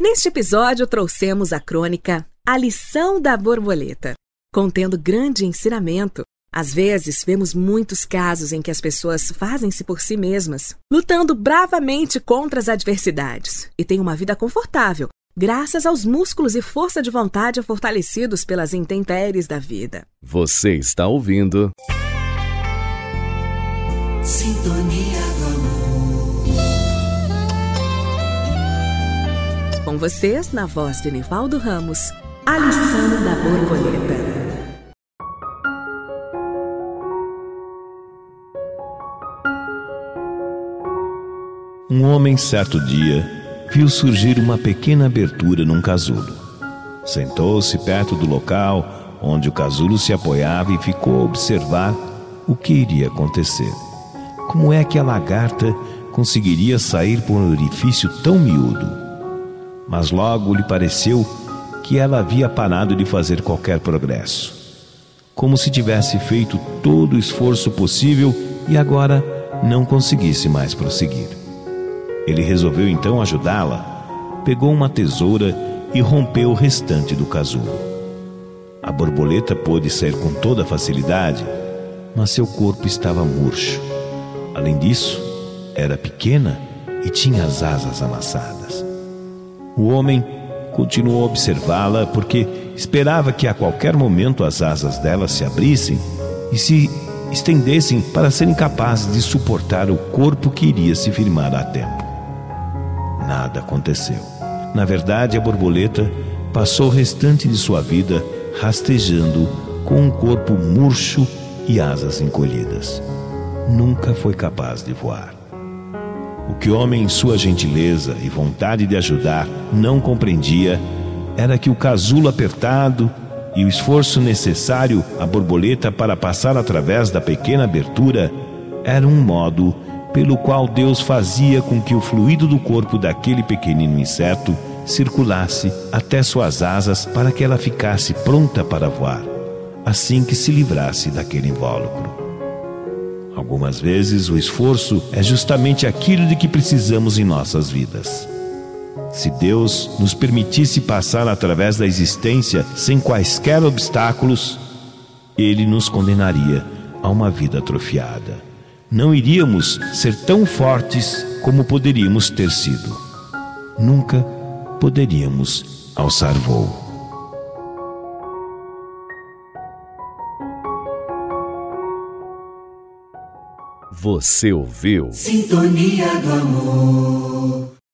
Neste episódio, trouxemos a crônica A Lição da Borboleta, contendo grande ensinamento. Às vezes, vemos muitos casos em que as pessoas fazem-se por si mesmas, lutando bravamente contra as adversidades e têm uma vida confortável, graças aos músculos e força de vontade fortalecidos pelas intempéries da vida. Você está ouvindo. Sintonia do amor. Com vocês, na voz de Nivaldo Ramos, a lição da borboleta. Um homem, certo dia, viu surgir uma pequena abertura num casulo. Sentou-se perto do local onde o casulo se apoiava e ficou a observar o que iria acontecer. Como é que a lagarta conseguiria sair por um orifício tão miúdo? Mas logo lhe pareceu que ela havia parado de fazer qualquer progresso. Como se tivesse feito todo o esforço possível e agora não conseguisse mais prosseguir. Ele resolveu então ajudá-la, pegou uma tesoura e rompeu o restante do casulo. A borboleta pôde sair com toda facilidade, mas seu corpo estava murcho. Além disso, era pequena e tinha as asas amassadas. O homem continuou a observá-la porque esperava que a qualquer momento as asas dela se abrissem e se estendessem para serem capazes de suportar o corpo que iria se firmar a tempo. Nada aconteceu. Na verdade, a borboleta passou o restante de sua vida rastejando com um corpo murcho e asas encolhidas. Nunca foi capaz de voar. O que o homem, em sua gentileza e vontade de ajudar, não compreendia era que o casulo apertado e o esforço necessário à borboleta para passar através da pequena abertura era um modo pelo qual Deus fazia com que o fluido do corpo daquele pequenino inseto circulasse até suas asas para que ela ficasse pronta para voar, assim que se livrasse daquele invólucro. Algumas vezes o esforço é justamente aquilo de que precisamos em nossas vidas. Se Deus nos permitisse passar através da existência sem quaisquer obstáculos, Ele nos condenaria a uma vida atrofiada. Não iríamos ser tão fortes como poderíamos ter sido. Nunca poderíamos alçar voo. Você ouviu? Sintonia do amor.